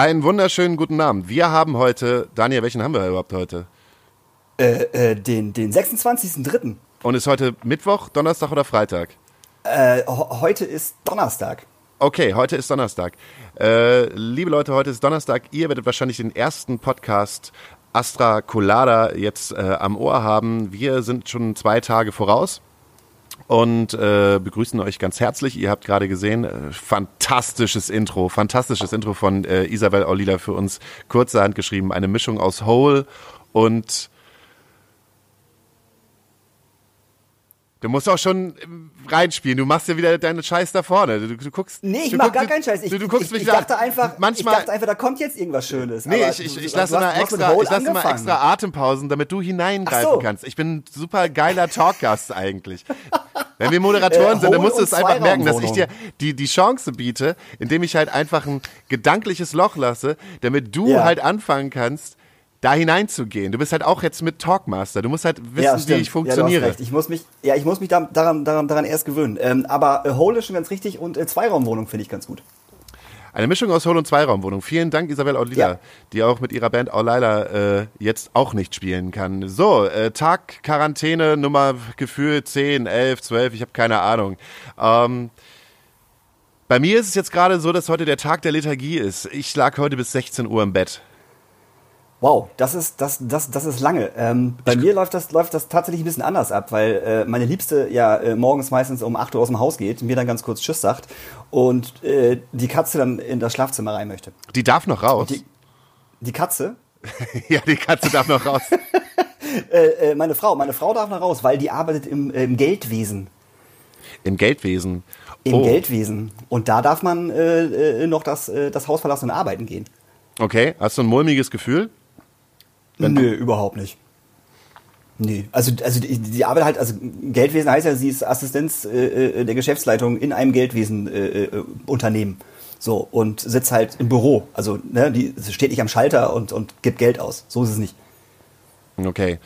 Einen wunderschönen guten Abend. Wir haben heute, Daniel, welchen haben wir überhaupt heute? Äh, äh, den den 26.03. Und ist heute Mittwoch, Donnerstag oder Freitag? Äh, heute ist Donnerstag. Okay, heute ist Donnerstag. Äh, liebe Leute, heute ist Donnerstag. Ihr werdet wahrscheinlich den ersten Podcast Astra Colada jetzt äh, am Ohr haben. Wir sind schon zwei Tage voraus und äh, begrüßen euch ganz herzlich. Ihr habt gerade gesehen, äh, fantastisches Intro, fantastisches Intro von äh, Isabel Aulila für uns kurzerhand geschrieben. Eine Mischung aus Hole und Du musst auch schon reinspielen. Du machst ja wieder deinen Scheiß da vorne. Du, du guckst. Nee, ich mach guckst, gar keinen Scheiß. Ich, du, du guckst ich, mich ich dachte einfach, manchmal, ich dachte einfach, da kommt jetzt irgendwas Schönes. Nee, ich, ich, ich lasse mit extra, ich lasse angefangen. extra Atempausen, damit du hineingreifen so. kannst. Ich bin ein super geiler Talkgast eigentlich. Wenn wir Moderatoren Äh, sind, dann musst du es einfach merken, dass ich dir die, die Chance biete, indem ich halt einfach ein gedankliches Loch lasse, damit du Ja. halt anfangen kannst, da hineinzugehen. Du bist halt auch jetzt mit Talkmaster. Du musst halt wissen, ja, wie ich Ja, funktioniere. du hast recht. Ich muss mich, ja, ich muss mich da, daran, daran, daran erst gewöhnen. Ähm, aber äh, Hole ist schon ganz richtig und äh, Zweiraumwohnung finde ich ganz gut. Eine Mischung aus Hol- und Zweiraumwohnung. Vielen Dank, Isabel Aulila, Ja. die auch mit ihrer Band Aulila äh, jetzt auch nicht spielen kann. So, äh, Tag Quarantäne Nummer Gefühl 10, 11, 12, ich habe keine Ahnung. Ähm, bei mir ist es jetzt gerade so, dass heute der Tag der Liturgie ist. Ich lag heute bis 16 Uhr im Bett. Wow, das ist, das, das, das ist lange. Ähm, bei mir läuft das, läuft das tatsächlich ein bisschen anders ab, weil äh, meine Liebste ja äh, morgens meistens um 8 Uhr aus dem Haus geht, mir dann ganz kurz Tschüss sagt und äh, die Katze dann in das Schlafzimmer rein möchte. Die darf noch raus. Die, die Katze, ja, die Katze darf noch raus. äh, äh, meine Frau, meine Frau darf noch raus, weil die arbeitet im, äh, im Geldwesen. Im Geldwesen. Im oh, Geldwesen. Und da darf man äh, äh, noch das, äh, das Haus verlassen und arbeiten gehen. Okay, hast du ein mulmiges Gefühl? Nö, überhaupt nicht. Nee, also, also die, die Arbeit halt, also Geldwesen heißt ja, sie ist Assistenz äh, äh, der Geschäftsleitung in einem Geldwesen äh, äh, Unternehmen. So, und sitzt halt im Büro. Also, ne, die sie steht nicht am Schalter und, und gibt Geld aus. So ist es nicht. Okay.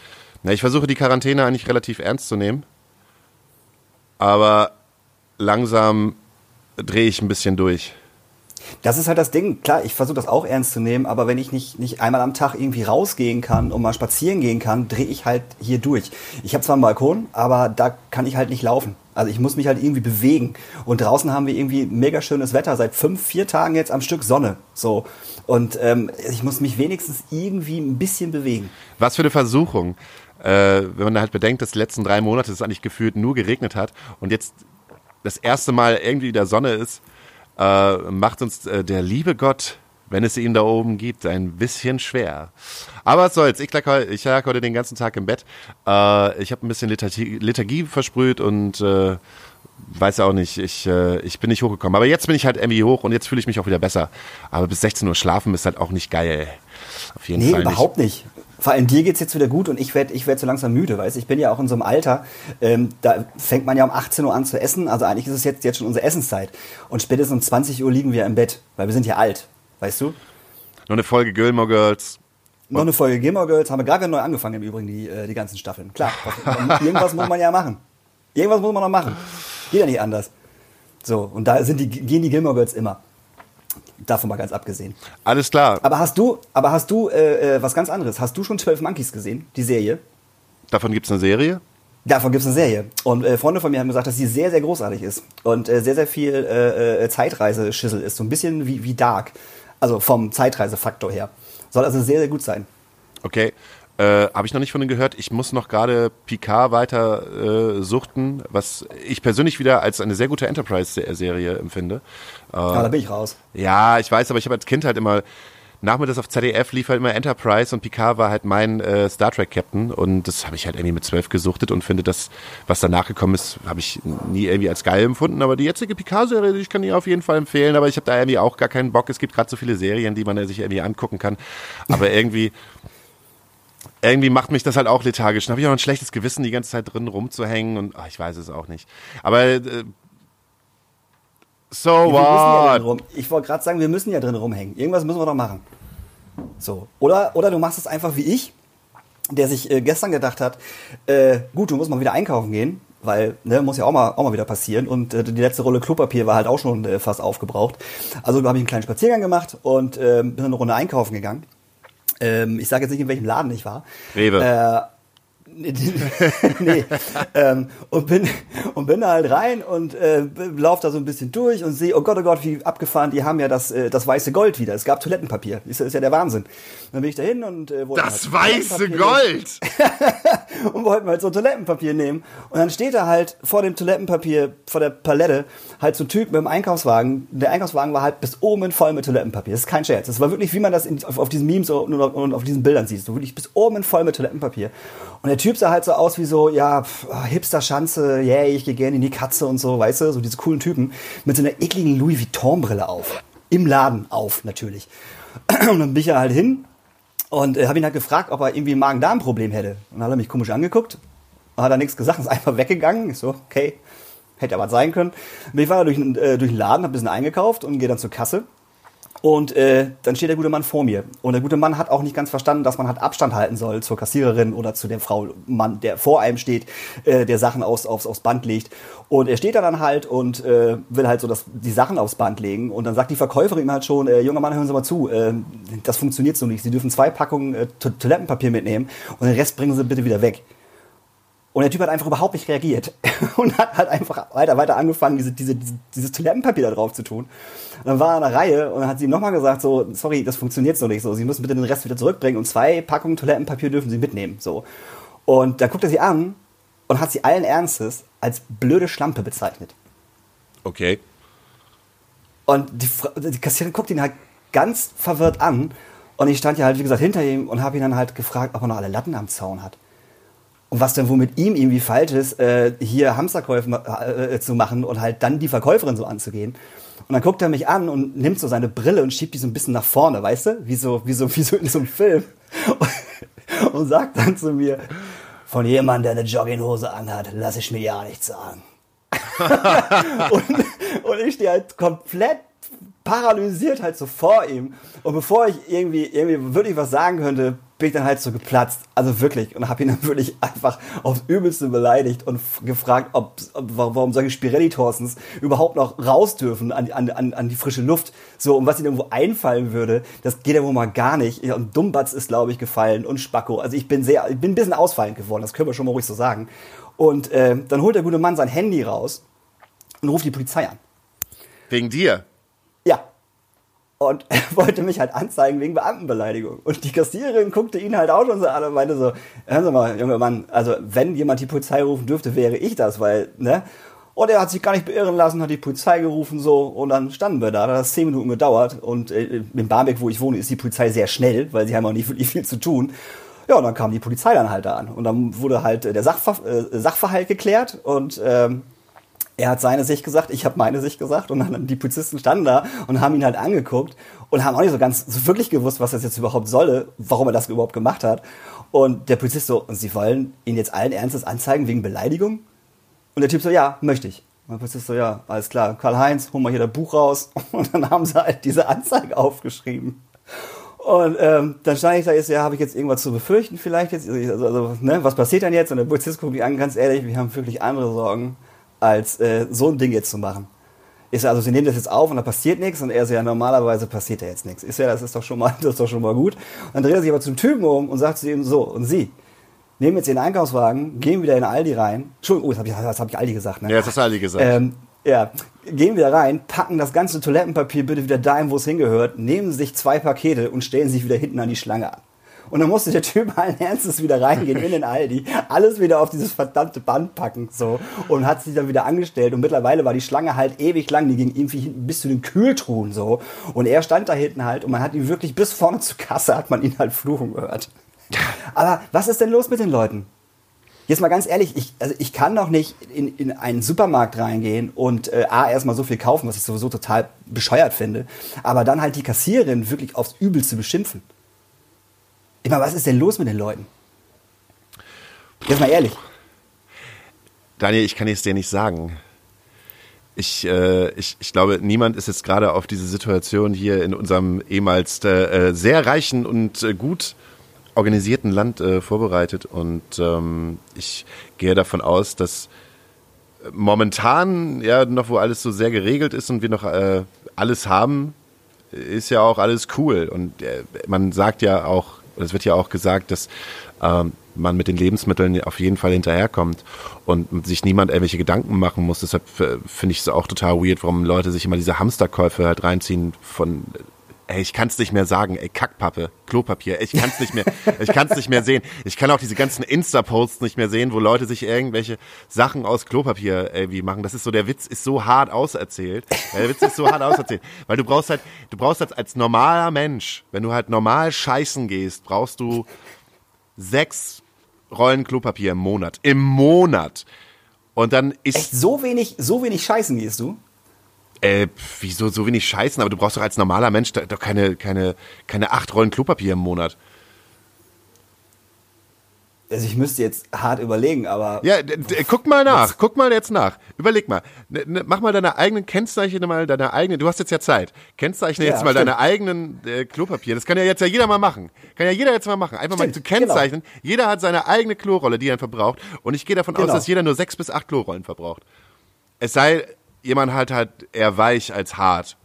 Na, ich versuche die Quarantäne eigentlich relativ ernst zu nehmen. Aber langsam drehe ich ein bisschen durch. Das ist halt das Ding. Klar, ich versuche das auch ernst zu nehmen, aber wenn ich nicht, nicht einmal am Tag irgendwie rausgehen kann und mal spazieren gehen kann, drehe ich halt hier durch. Ich habe zwar einen Balkon, aber da kann ich halt nicht laufen. Also ich muss mich halt irgendwie bewegen. Und draußen haben wir irgendwie mega schönes Wetter, seit fünf, vier Tagen jetzt am Stück Sonne. So. Und ähm, ich muss mich wenigstens irgendwie ein bisschen bewegen. Was für eine Versuchung. Äh, wenn man halt bedenkt, dass die letzten drei Monate es eigentlich gefühlt nur geregnet hat und jetzt das erste Mal irgendwie wieder Sonne ist, äh, macht uns äh, der liebe Gott, wenn es ihn da oben gibt, ein bisschen schwer. Aber was soll's, ich lag, heu- ich lag heute den ganzen Tag im Bett. Äh, ich habe ein bisschen Liturgie, Liturgie versprüht und äh, weiß auch nicht, ich, äh, ich bin nicht hochgekommen. Aber jetzt bin ich halt irgendwie hoch und jetzt fühle ich mich auch wieder besser. Aber bis 16 Uhr schlafen ist halt auch nicht geil. Auf jeden Nee, Fall überhaupt nicht. Vor allem dir geht's jetzt wieder gut und ich werde ich werd so langsam müde, weißt du? Ich bin ja auch in so einem Alter, ähm, da fängt man ja um 18 Uhr an zu essen. Also eigentlich ist es jetzt, jetzt schon unsere Essenszeit. Und spätestens um 20 Uhr liegen wir im Bett, weil wir sind ja alt, weißt du? Noch eine Folge Gilmore Girls. Noch eine Folge Gamer Girls, haben wir gerade wieder neu angefangen im Übrigen, die, äh, die ganzen Staffeln. Klar, was- irgendwas muss man ja machen. Irgendwas muss man noch machen. Geht ja nicht anders. So, und da sind die, gehen die Gilmore Girls immer. Davon mal ganz abgesehen. Alles klar. Aber hast du, aber hast du äh, äh, was ganz anderes? Hast du schon 12 Monkeys gesehen, die Serie? Davon gibt's eine Serie. Davon gibt es eine Serie. Und äh, Freunde von mir haben gesagt, dass sie sehr, sehr großartig ist. Und äh, sehr, sehr viel äh, äh, Zeitreiseschüssel ist. So ein bisschen wie, wie Dark. Also vom Zeitreisefaktor her. Soll also sehr, sehr gut sein. Okay. Äh, Habe ich noch nicht von denen gehört. Ich muss noch gerade Picard weiter äh, suchten, was ich persönlich wieder als eine sehr gute Enterprise-Serie empfinde. Äh, Aber da bin ich raus. ja, ich weiß, aber ich habe als Kind halt immer nachmittags auf ZDF lief halt immer Enterprise und Picard war halt mein äh, Star Trek Captain und das habe ich halt irgendwie mit zwölf gesuchtet und finde das, was danach gekommen ist, habe ich nie irgendwie als geil empfunden. Aber die jetzige Picard-Serie, die ich kann die auf jeden Fall empfehlen, aber ich habe da irgendwie auch gar keinen Bock. Es gibt gerade so viele Serien, die man sich irgendwie angucken kann, aber irgendwie irgendwie macht mich das halt auch lethargisch. Dann habe ich auch ein schlechtes Gewissen, die ganze Zeit drin rumzuhängen und ach, ich weiß es auch nicht. Aber äh, so ja what? rum. Ich wollte gerade sagen, wir müssen ja drin rumhängen. Irgendwas müssen wir doch machen. So. Oder, oder du machst es einfach wie ich, der sich äh, gestern gedacht hat, äh, gut, du musst mal wieder einkaufen gehen, weil ne, muss ja auch mal, auch mal wieder passieren. Und äh, die letzte Rolle Klopapier war halt auch schon äh, fast aufgebraucht. Also habe ich einen kleinen Spaziergang gemacht und äh, bin eine Runde einkaufen gegangen. Ähm, ich sage jetzt nicht, in welchem Laden ich war. Rewe. Nee. ähm, und bin und bin da halt rein und äh, lauf da so ein bisschen durch und sehe, oh Gott, oh Gott, wie abgefahren, die haben ja das, äh, das weiße Gold wieder. Es gab Toilettenpapier. Ist, ist ja der Wahnsinn. Dann bin ich da hin und äh, wollte Das halt weiße Gold! und wollten halt so Toilettenpapier nehmen. Und dann steht da halt vor dem Toilettenpapier, vor der Palette, halt so ein Typ mit dem Einkaufswagen. Der Einkaufswagen war halt bis oben voll mit Toilettenpapier. Das ist kein Scherz. Das war wirklich, wie man das in, auf, auf diesen Memes und, und auf diesen Bildern sieht. So wirklich bis oben voll mit Toilettenpapier. Und der Typ sah halt so aus wie so, ja, ah, Hipster-Schanze, yeah, ich gehe gerne in die Katze und so, weißt du, so diese coolen Typen mit so einer ekligen Louis Vuitton-Brille auf. Im Laden auf, natürlich. Und dann bin ich halt hin und äh, habe ihn halt gefragt, ob er irgendwie ein Magen-Darm-Problem hätte. Und dann hat er mich komisch angeguckt, hat er nichts gesagt, ist einfach weggegangen. Ich so, okay, hätte was sein können. Ich war durch, äh, durch den Laden, habe ein bisschen eingekauft und gehe dann zur Kasse. Und äh, dann steht der gute Mann vor mir. Und der gute Mann hat auch nicht ganz verstanden, dass man halt Abstand halten soll zur Kassiererin oder zu der Frau, Mann, der vor einem steht, äh, der Sachen aus, aufs, aufs Band legt. Und er steht da dann halt und äh, will halt so das, die Sachen aufs Band legen. Und dann sagt die Verkäuferin ihm halt schon, äh, junger Mann, hören Sie mal zu, äh, das funktioniert so nicht. Sie dürfen zwei Packungen äh, Toilettenpapier mitnehmen und den Rest bringen Sie bitte wieder weg. Und der Typ hat einfach überhaupt nicht reagiert und hat halt einfach weiter, weiter angefangen, diese, diese, dieses Toilettenpapier da drauf zu tun. Und dann war er in der Reihe und dann hat sie ihm nochmal gesagt, so, sorry, das funktioniert so nicht so. Sie müssen bitte den Rest wieder zurückbringen und zwei Packungen Toilettenpapier dürfen Sie mitnehmen, so. Und da guckt er sie an und hat sie allen Ernstes als blöde Schlampe bezeichnet. Okay. Und die, die Kassiererin guckt ihn halt ganz verwirrt an und ich stand ja halt, wie gesagt, hinter ihm und habe ihn dann halt gefragt, ob er noch alle Latten am Zaun hat. Und was denn wohl mit ihm irgendwie falsch ist, äh, hier Hamsterkäufe äh, zu machen und halt dann die Verkäuferin so anzugehen. Und dann guckt er mich an und nimmt so seine Brille und schiebt die so ein bisschen nach vorne, weißt du? Wie so, wie so, wie so in so einem Film. Und, und sagt dann zu mir, von jemandem, der eine Jogginghose anhat, lasse ich mir ja nichts sagen. und, und ich stehe halt komplett paralysiert halt so vor ihm. Und bevor ich irgendwie, irgendwie wirklich was sagen könnte, bin ich dann halt so geplatzt. Also wirklich. Und habe ihn dann wirklich einfach aufs Übelste beleidigt und gefragt, ob, ob warum solche Spirelli-Torsens überhaupt noch raus dürfen an, an, an die frische Luft. So, und was ihnen irgendwo einfallen würde, das geht ja wohl mal gar nicht. Und Dummbatz ist, glaube ich, gefallen und Spacko. Also ich bin sehr, ich bin ein bisschen ausfallend geworden, das können wir schon mal ruhig so sagen. Und äh, dann holt der gute Mann sein Handy raus und ruft die Polizei an. Wegen dir? Und er wollte mich halt anzeigen wegen Beamtenbeleidigung. Und die Kassiererin guckte ihn halt auch schon so an und meinte so, hören Sie mal, junger Mann, also wenn jemand die Polizei rufen dürfte, wäre ich das, weil, ne? Und er hat sich gar nicht beirren lassen, hat die Polizei gerufen so und dann standen wir da. Da hat das zehn Minuten gedauert und äh, in Barmbek, wo ich wohne, ist die Polizei sehr schnell, weil sie haben auch nicht wirklich viel zu tun. Ja, und dann kam die Polizei dann halt da an und dann wurde halt der Sachver äh, Sachverhalt geklärt und ähm, er hat seine Sicht gesagt, ich habe meine Sicht gesagt und dann die Polizisten standen da und haben ihn halt angeguckt und haben auch nicht so ganz so wirklich gewusst, was das jetzt überhaupt solle, warum er das überhaupt gemacht hat. Und der Polizist so, und sie wollen ihn jetzt allen Ernstes anzeigen wegen Beleidigung? Und der Typ so, ja, möchte ich. Und der Polizist so, ja, alles klar, Karl-Heinz, hol mal hier das Buch raus. Und dann haben sie halt diese Anzeige aufgeschrieben. Und ähm, dann stand ich da jetzt, ja, habe ich jetzt irgendwas zu befürchten vielleicht jetzt? Also, also ne, was passiert dann jetzt? Und der Polizist guckt mich an, ganz ehrlich, wir haben wirklich andere Sorgen als äh, so ein Ding jetzt zu machen. Ist ja, also sie nehmen das jetzt auf und da passiert nichts und er so, ja, normalerweise passiert da jetzt nichts. Ist ja, das ist doch schon mal, das ist doch schon mal gut. Und dann dreht er sich aber zum Typen um und sagt zu ihm so, und sie, nehmen jetzt den Einkaufswagen, gehen wieder in Aldi rein. Entschuldigung, oh, jetzt habe ich, das hab ich Aldi gesagt, ne? Ja, das hast Aldi gesagt. Ähm, ja, gehen wieder rein, packen das ganze Toilettenpapier bitte wieder dahin, wo es hingehört, nehmen sich zwei Pakete und stellen sich wieder hinten an die Schlange an. Und dann musste der Typ allen Ernstes wieder reingehen in den Aldi, alles wieder auf dieses verdammte Band packen, so. Und hat sich dann wieder angestellt. Und mittlerweile war die Schlange halt ewig lang, die ging irgendwie bis zu den Kühltruhen, so. Und er stand da hinten halt und man hat ihn wirklich bis vorne zur Kasse, hat man ihn halt fluchen gehört. Aber was ist denn los mit den Leuten? Jetzt mal ganz ehrlich, ich, also ich kann doch nicht in, in einen Supermarkt reingehen und äh, A, erstmal so viel kaufen, was ich sowieso total bescheuert finde, aber dann halt die Kassiererin wirklich aufs Übelste beschimpfen. Ich meine, was ist denn los mit den Leuten? Jetzt mal ehrlich. Daniel, ich kann es dir nicht sagen. Ich, äh, ich, ich glaube, niemand ist jetzt gerade auf diese Situation hier in unserem ehemals äh, sehr reichen und äh, gut organisierten Land äh, vorbereitet. Und ähm, ich gehe davon aus, dass momentan, ja, noch wo alles so sehr geregelt ist und wir noch äh, alles haben, ist ja auch alles cool. Und äh, man sagt ja auch, es wird ja auch gesagt, dass ähm, man mit den Lebensmitteln auf jeden Fall hinterherkommt und sich niemand irgendwelche Gedanken machen muss. Deshalb äh, finde ich es auch total weird, warum Leute sich immer diese Hamsterkäufe halt reinziehen von Ey, ich kann's nicht mehr sagen, ey, Kackpappe, Klopapier, ich kann's nicht mehr, ich kann's nicht mehr sehen. Ich kann auch diese ganzen Insta-Posts nicht mehr sehen, wo Leute sich irgendwelche Sachen aus Klopapier irgendwie machen. Das ist so, der Witz ist so hart auserzählt. Der Witz ist so hart auserzählt. Weil du brauchst halt, du brauchst halt als normaler Mensch, wenn du halt normal scheißen gehst, brauchst du sechs Rollen Klopapier im Monat. Im Monat. Und dann ist. Echt so wenig, so wenig scheißen gehst du? Äh, wieso so wenig scheißen? Aber du brauchst doch als normaler Mensch doch keine, keine, keine acht Rollen Klopapier im Monat. Also ich müsste jetzt hart überlegen, aber. Ja, guck mal nach, was? guck mal jetzt nach. Überleg mal. mach mal deine eigenen, kennzeichne mal deine eigenen, du hast jetzt ja Zeit. Kennzeichne ja, jetzt mal stimmt. deine eigenen äh, Klopapier. Das kann ja jetzt ja jeder mal machen. Kann ja jeder jetzt mal machen. Einfach stimmt, mal zu kennzeichnen. Genau. Jeder hat seine eigene Klorolle, die er verbraucht. Und ich gehe davon genau. aus, dass jeder nur sechs bis acht Klorollen verbraucht. Es sei jemand halt halt eher weich als hart.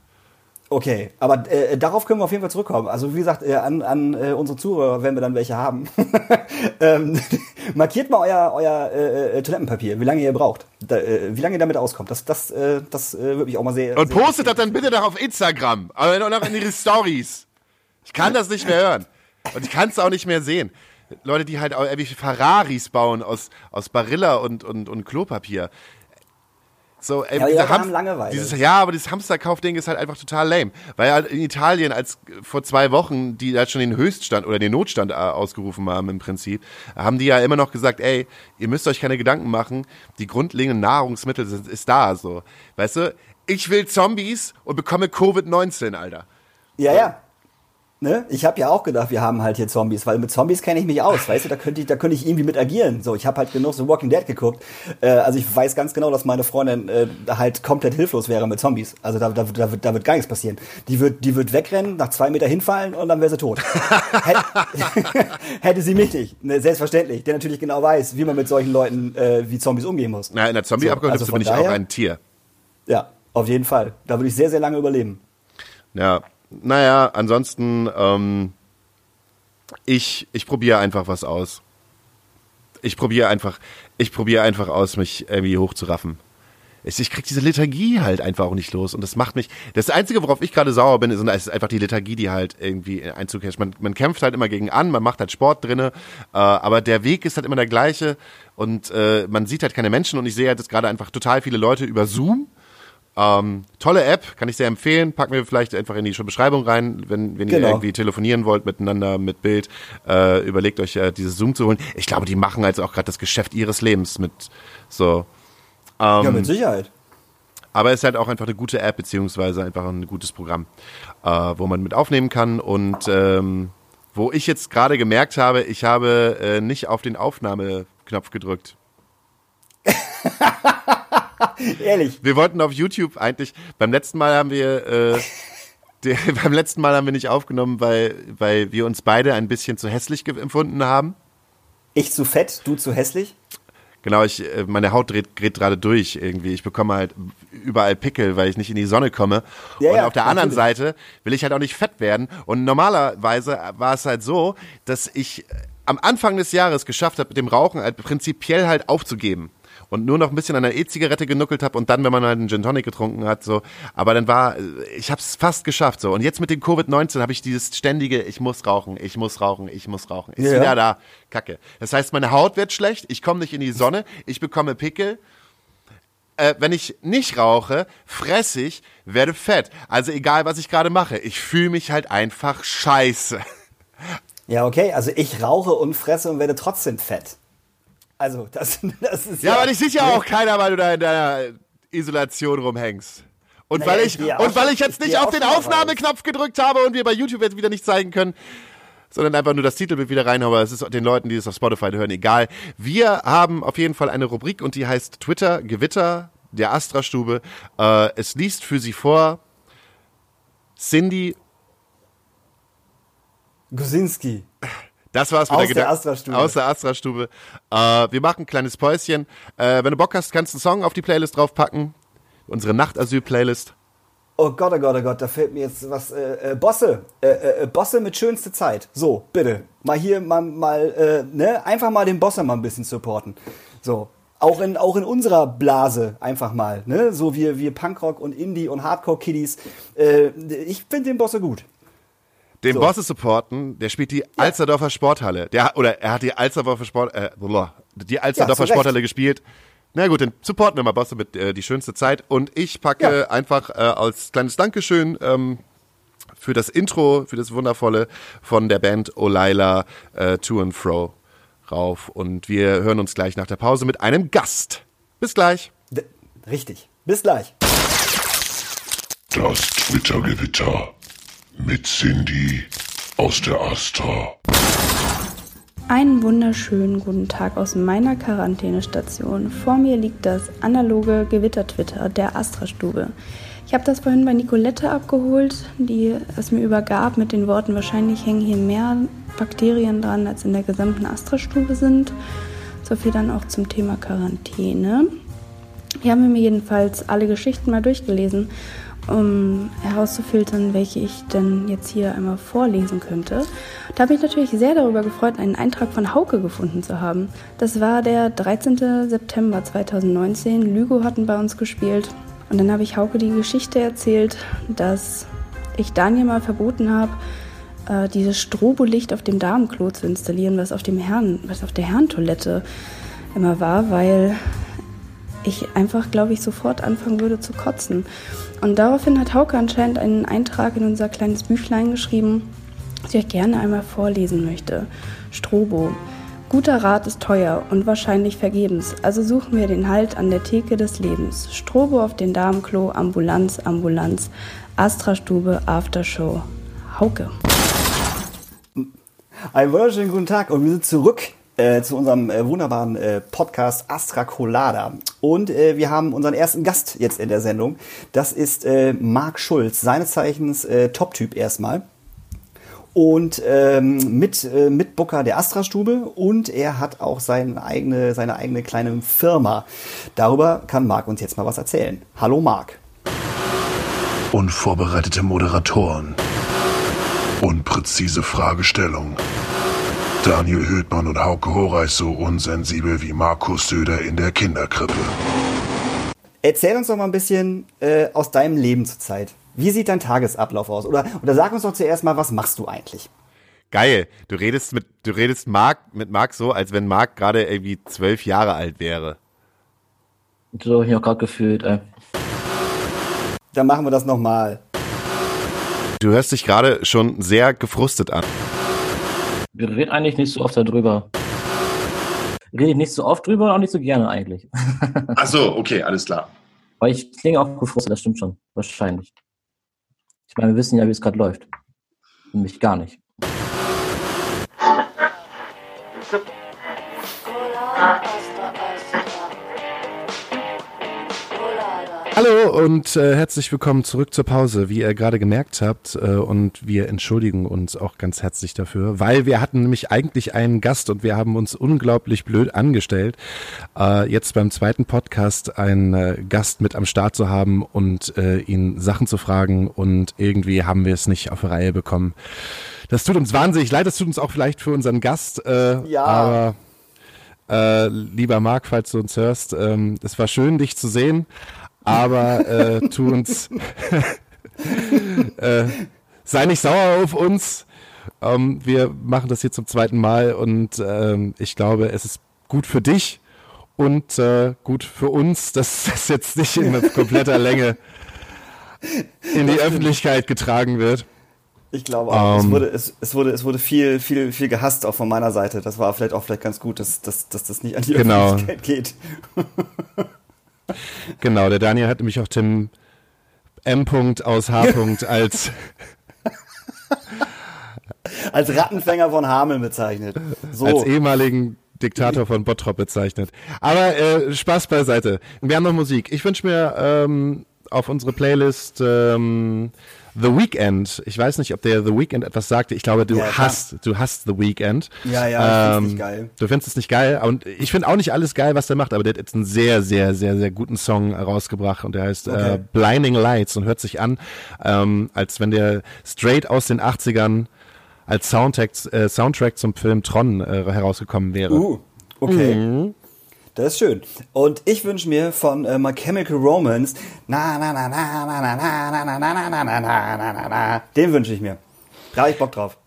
Okay, aber äh, darauf können wir auf jeden Fall zurückkommen. Also wie gesagt, äh, an, an äh, unsere Zuhörer, wenn wir dann welche haben, ähm, markiert mal euer, euer äh, äh, Toilettenpapier, wie lange ihr braucht, da, äh, wie lange ihr damit auskommt. Das, das, äh, das äh, würde mich auch mal sehr. Und sehr postet das dann bitte noch auf Instagram, aber noch in ihre Stories. Ich kann das nicht mehr hören und ich kann es auch nicht mehr sehen. Leute, die halt auch irgendwelche Ferraris bauen aus, aus Barilla und, und, und Klopapier. So, ey, ja, ja, Ham Langeweile. Dieses, ja, aber dieses Hamsterkaufding ist halt einfach total lame. Weil halt in Italien, als vor zwei Wochen, die halt schon den Höchststand oder den Notstand äh, ausgerufen haben im Prinzip, haben die ja immer noch gesagt, ey, ihr müsst euch keine Gedanken machen, die grundlegenden Nahrungsmittel sind, ist da, so. Weißt du, ich will Zombies und bekomme Covid-19, Alter. Ja, ja. Ne? Ich habe ja auch gedacht, wir haben halt hier Zombies, weil mit Zombies kenne ich mich aus, weißt du, da könnte ich, da könnte ich irgendwie mit agieren. So, ich habe halt genug so Walking Dead geguckt. Äh, also ich weiß ganz genau, dass meine Freundin äh, halt komplett hilflos wäre mit Zombies. Also da, da, da, wird, da wird gar nichts passieren. Die wird, die wird wegrennen, nach zwei Meter hinfallen und dann wäre sie tot. Hätte sie mich nicht, ne, selbstverständlich, der natürlich genau weiß, wie man mit solchen Leuten äh, wie Zombies umgehen muss. Na, in der Zombie-Apokalypse so, also bin ich daher, auch ein Tier. Ja, auf jeden Fall. Da würde ich sehr, sehr lange überleben. Ja, naja, ansonsten, ähm, ich, ich probiere einfach was aus. Ich probiere einfach, ich probiere einfach aus, mich irgendwie hochzuraffen. Ich, krieg diese Liturgie halt einfach auch nicht los und das macht mich. Das Einzige, worauf ich gerade sauer bin, ist, ist einfach die Liturgie, die halt irgendwie Einzug hält. Man, man kämpft halt immer gegen an, man macht halt Sport drinne, äh, aber der Weg ist halt immer der gleiche und äh, man sieht halt keine Menschen und ich sehe halt jetzt gerade einfach total viele Leute über Zoom ähm, tolle App, kann ich sehr empfehlen. Packen wir vielleicht einfach in die Beschreibung rein, wenn, wenn genau. ihr irgendwie telefonieren wollt miteinander mit Bild. Äh, überlegt euch äh, dieses Zoom zu holen. Ich glaube, die machen also auch gerade das Geschäft ihres Lebens mit so. Ähm, ja, mit Sicherheit. Aber es ist halt auch einfach eine gute App, beziehungsweise einfach ein gutes Programm, äh, wo man mit aufnehmen kann. Und ähm, wo ich jetzt gerade gemerkt habe, ich habe äh, nicht auf den Aufnahmeknopf gedrückt. Ehrlich. Wir wollten auf YouTube eigentlich, beim letzten Mal haben wir, äh, der, beim letzten Mal haben wir nicht aufgenommen, weil, weil wir uns beide ein bisschen zu hässlich empfunden haben. Ich zu fett, du zu hässlich? Genau, ich, äh, meine Haut dreht, dreht gerade durch irgendwie. Ich bekomme halt überall Pickel, weil ich nicht in die Sonne komme. Ja, und ja, auf der anderen Seite will ich halt auch nicht fett werden. Und normalerweise war es halt so, dass ich am Anfang des Jahres geschafft habe, mit dem Rauchen halt prinzipiell halt aufzugeben und nur noch ein bisschen an der E-Zigarette genuckelt habe und dann, wenn man halt einen Gin Tonic getrunken hat, so. Aber dann war, ich habe es fast geschafft, so. Und jetzt mit dem Covid-19 habe ich dieses ständige, ich muss rauchen, ich muss rauchen, ich muss rauchen. Ist ja. wieder da, Kacke. Das heißt, meine Haut wird schlecht, ich komme nicht in die Sonne, ich bekomme Pickel. Äh, wenn ich nicht rauche, fress ich, werde fett. Also egal, was ich gerade mache, ich fühle mich halt einfach scheiße. Ja, okay, also ich rauche und fresse und werde trotzdem fett. Also, das, das ist ja. Ja, aber dich sieht ja auch keiner, weil du da in deiner Isolation rumhängst. Und naja, weil ich, ich und weil ich jetzt nicht auf den Aufnahmeknopf gedrückt habe und wir bei YouTube jetzt wieder nicht zeigen können, sondern einfach nur das Titelbild wieder reinhauen. Es ist den Leuten, die es auf Spotify hören, egal. Wir haben auf jeden Fall eine Rubrik und die heißt Twitter Gewitter der Astra-Stube. Äh, es liest für sie vor Cindy Gusinski. Das war's mit Aus der, der Astra-Stube. Aus der Astra-Stube. Äh, wir machen ein kleines Päuschen. Äh, wenn du Bock hast, kannst du einen Song auf die Playlist draufpacken. Unsere Nachtasyl-Playlist. Oh Gott, oh Gott, oh Gott, da fällt mir jetzt was. Äh, äh, Bosse, äh, äh, Bosse mit schönste Zeit. So, bitte. Mal hier, mal, mal ne, einfach mal den Bosse mal ein bisschen supporten. So. Auch in, auch in unserer Blase einfach mal, ne? So wir, wir Punkrock und Indie und Hardcore-Kiddies. Äh, ich finde den Bosse gut. Den So. Bosse supporten, der spielt die Alsterdorfer Sporthalle. Der, hat- oder er hat die Alsterdorfer Sport, äh, die Alsterdorfer Ja. Sporthalle gespielt. Na gut, dann supporten wir mal Bosse mit äh, die schönste Zeit. Und ich packe Ja. einfach äh, als kleines Dankeschön ähm, für das Intro, für das wundervolle von der Band Olila äh, To and Fro rauf. Und wir hören uns gleich nach der Pause mit einem Gast. Bis gleich. D richtig. Bis gleich. Das Twitter-Gewitter mit Cindy aus der Astra. Einen wunderschönen guten Tag aus meiner Quarantänestation. Vor mir liegt das analoge Gewitter-Twitter der Astra-Stube. Ich habe das vorhin bei Nicolette abgeholt, die es mir übergab mit den Worten, wahrscheinlich hängen hier mehr Bakterien dran, als in der gesamten Astra-Stube sind. So viel dann auch zum Thema Quarantäne. Ich habe mir jedenfalls alle Geschichten mal durchgelesen, um herauszufiltern, welche ich denn jetzt hier einmal vorlesen könnte. Da habe ich natürlich sehr darüber gefreut, einen Eintrag von Hauke gefunden zu haben. Das war der 13. September 2019. Lügo hatten bei uns gespielt. Und dann habe ich Hauke die Geschichte erzählt, dass ich Daniel mal verboten habe, äh, dieses Strobolicht auf dem Damenklo zu installieren, was auf dem Herren, was auf der Herrentoilette immer war, weil ich einfach, glaube ich, sofort anfangen würde zu kotzen. Und daraufhin hat Hauke anscheinend einen Eintrag in unser kleines Büchlein geschrieben, das ich euch gerne einmal vorlesen möchte. Strobo. Guter Rat ist teuer und wahrscheinlich vergebens, also suchen wir den Halt an der Theke des Lebens. Strobo auf den Damenklo, Ambulanz, Ambulanz, Astra-Stube, Aftershow. Hauke. Einen wunderschönen guten Tag und wir sind zurück äh, zu unserem äh, wunderbaren äh, Podcast Astra Colada. Und äh, wir haben unseren ersten Gast jetzt in der Sendung. Das ist äh, Marc Schulz, seines Zeichens Top-Typ erstmal. Und ähm, mit äh, Mitbooker der Astra-Stube und er hat auch seine eigene, seine eigene kleine Firma. Darüber kann Marc uns jetzt mal was erzählen. Hallo Marc. Unvorbereitete Moderatoren. Unpräzise Fragestellung. Daniel Höhtmann und Hauke Horeis so unsensibel wie Markus Söder in der Kinderkrippe. Erzähl uns doch mal ein bisschen äh, aus deinem Leben zurzeit. Wie sieht dein Tagesablauf aus? Oder, oder sag uns doch zuerst mal, was machst du eigentlich? Geil. Du redest mit, du redest Marc, mit Marc so, als wenn Marc gerade irgendwie zwölf Jahre alt wäre. So habe ich mich auch gerade gefühlt, ey. Dann machen wir das nochmal. Du hörst dich gerade schon sehr gefrustet an. Wir reden eigentlich nicht so oft darüber. Rede ich nicht so oft drüber und auch nicht so gerne eigentlich. Ach so, okay, alles klar. Weil ich klinge auch gefrustet, das stimmt schon. Wahrscheinlich. Ich meine, wir wissen ja, wie es gerade läuft. Nämlich gar nicht. Hallo und äh, herzlich willkommen zurück zur Pause. Wie ihr gerade gemerkt habt, äh, und wir entschuldigen uns auch ganz herzlich dafür, weil wir hatten nämlich eigentlich einen Gast und wir haben uns unglaublich blöd angestellt, äh, jetzt beim zweiten Podcast einen äh, Gast mit am Start zu haben und äh, ihn Sachen zu fragen und irgendwie haben wir es nicht auf Reihe bekommen. Das tut uns wahnsinnig leid, das tut uns auch vielleicht für unseren Gast, äh, Ja. aber äh, lieber Marc, falls du uns hörst, ähm, es war schön, dich zu sehen, aber äh, tu uns, äh, sei nicht sauer auf uns. Ähm, wir machen das hier zum zweiten Mal und ähm, ich glaube, es ist gut für dich und äh, gut für uns, dass das jetzt nicht in kompletter Länge in die Öffentlichkeit getragen wird. Ich glaube auch. es, Ähm. wurde, es, es, wurde, es wurde viel, viel, viel gehasst auch von meiner Seite. Das war vielleicht auch vielleicht ganz gut, dass, dass, dass das nicht an die Genau. Öffentlichkeit geht. Genau, der Daniel hat nämlich auch Tim M. aus H. als Als Rattenfänger von Hameln bezeichnet. So. als ehemaligen Diktator von Bottrop bezeichnet. Aber äh, Spaß beiseite. Wir haben noch Musik. Ich wünsche mir ähm, auf unsere Playlist ähm, The Weekend. Ich weiß nicht, ob der The Weekend etwas sagte. Ich glaube, du Ja, hast, du hast The Weekend. Ja, ja, ich find's Ähm, nicht geil. Du findest es nicht geil. Und ich finde auch nicht alles geil, was der macht, aber der hat jetzt einen sehr, sehr, sehr, sehr guten Song rausgebracht und der heißt äh, Okay. Blinding Lights und hört sich an, ähm, als wenn der straight aus den 80ern als Soundtrack, äh, Soundtrack zum Film Tron äh, herausgekommen wäre. Uh, okay. Mhm. Das ist schön. Und ich wünsche mir von äh, My Chemical Romance na na na na na na na na na na na na na na na na den wünsche ich mir. Da habe ich Bock drauf.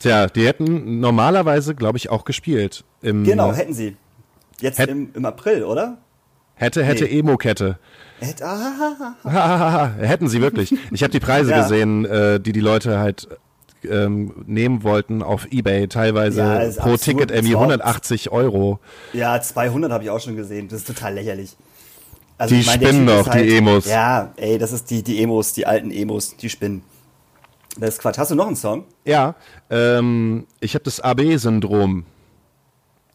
Tja, die hätten normalerweise, glaube ich, auch gespielt. Im, Genau, hätten sie. Jetzt Hätt- im, im April, oder? Hätte, hätte Nee. Emo-Kette. Hätt, ah, Hahaha, Hätten sie wirklich. Ich habe die Preise Ja. gesehen, äh, die die Leute halt ähm, nehmen wollten auf Ebay. Teilweise Ja, pro absurd. Ticket irgendwie Das war- 180 Euro. ja, 200 habe ich auch schon gesehen. Das ist total lächerlich. Also, Die ich mein, spinnen doch, halt- die Emos. Ja, ey, das ist die, die Emos, die alten Emos, die spinnen. Das ist Quatsch. Hast du noch einen Song? Ja, ähm, ich habe das AB-Syndrom.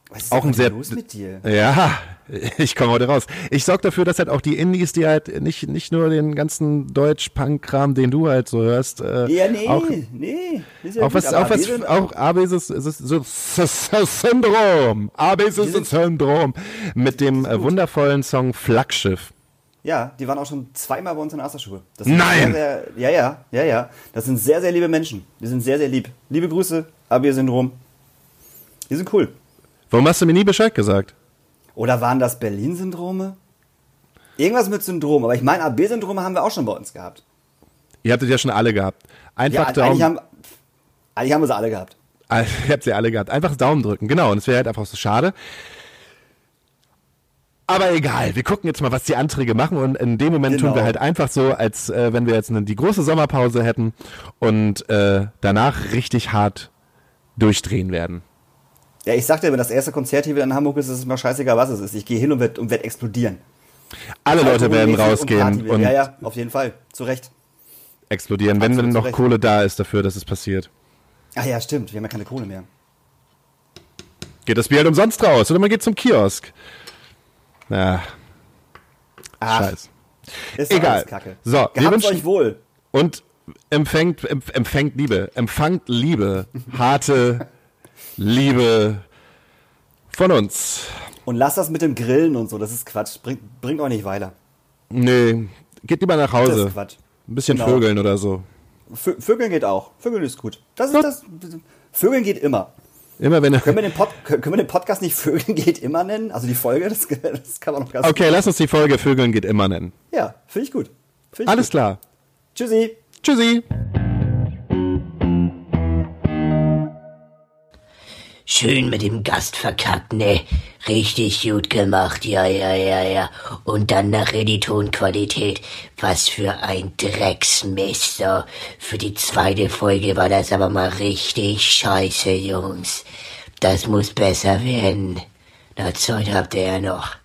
Was ist Auch ein sehr. los mit dir? Ja, ich komme heute raus. Ich sorge dafür, dass halt auch die Indies, die halt nicht, nicht nur den ganzen Deutsch-Punk-Kram, den du halt so hörst, äh, Ja, nee, auch, nee. Ist ja auch gut, was, auch was, wir sind- auch AB-Syndrom, AB-Syndrom mit dem wundervollen Song Flaggschiff. Ja, die waren auch schon zweimal bei uns in sind Nein! Sehr, sehr, ja, ja, ja, ja. Das sind sehr, sehr liebe Menschen. Die sind sehr, sehr lieb. Liebe Grüße, AB-Syndrom. Die sind cool. Warum hast du mir nie Bescheid gesagt? Oder waren das Berlin-Syndrome? Irgendwas mit Syndrom. Aber ich meine, AB-Syndrome haben wir auch schon bei uns gehabt. Ihr habtet ja schon alle gehabt. Ja, Einfach eigentlich Daumen. haben, eigentlich haben wir sie alle gehabt. Ihr habt sie alle gehabt. Einfach Daumen drücken, genau. Und es wäre halt einfach so schade. Aber egal, wir gucken jetzt mal, was die Anträge machen und in dem Moment tun Genau. wir halt einfach so, als äh, wenn wir jetzt eine, die große Sommerpause hätten und äh, danach richtig hart durchdrehen werden. Ja, ich sagte, wenn das erste Konzert hier wieder in Hamburg ist, ist es mir scheißegal, was es ist. Ich gehe hin und werde und werd explodieren. Alle Leute werden rausgehen Party- und ja, ja, auf jeden Fall. Zu Recht. explodieren, wenn dann noch. Kohle da ist dafür, dass es passiert. Ach ja, stimmt. Wir haben ja keine Kohle mehr. Geht das Bier halt umsonst raus oder man geht zum Kiosk. Ja, Ach, scheiß. ist Egal. alles Kacke. So, wir Gehabt's wünschen- euch wohl. Und empfängt, empf- empfängt Liebe, empfangt Liebe, harte Liebe von uns. Und lasst das mit dem Grillen und so, das ist Quatsch. Bringt, bringt euch nicht weiter. Nee, geht lieber nach Das Hause. ist Quatsch. Ein bisschen Genau. Vögeln oder so. Vö- Vögeln geht auch. Vögeln ist gut. Das ist das. Vögeln geht immer. Immer wenn Können wir, den Pod, können wir den Podcast nicht Vögeln geht immer nennen? Also die Folge, das, das kann man noch ganz Okay, lass uns die Folge Vögeln geht immer nennen. Ja, finde ich gut. Find ich Alles gut. klar. Tschüssi. Tschüssi. Schön mit dem Gast verkackt, ne? Richtig gut gemacht, ja, ja, ja, ja. Und dann nachher die Tonqualität. Was für ein Drecksmist, so. Für die zweite Folge war das aber mal richtig scheiße, Jungs. Das muss besser werden. Na, Zeit habt ihr ja noch.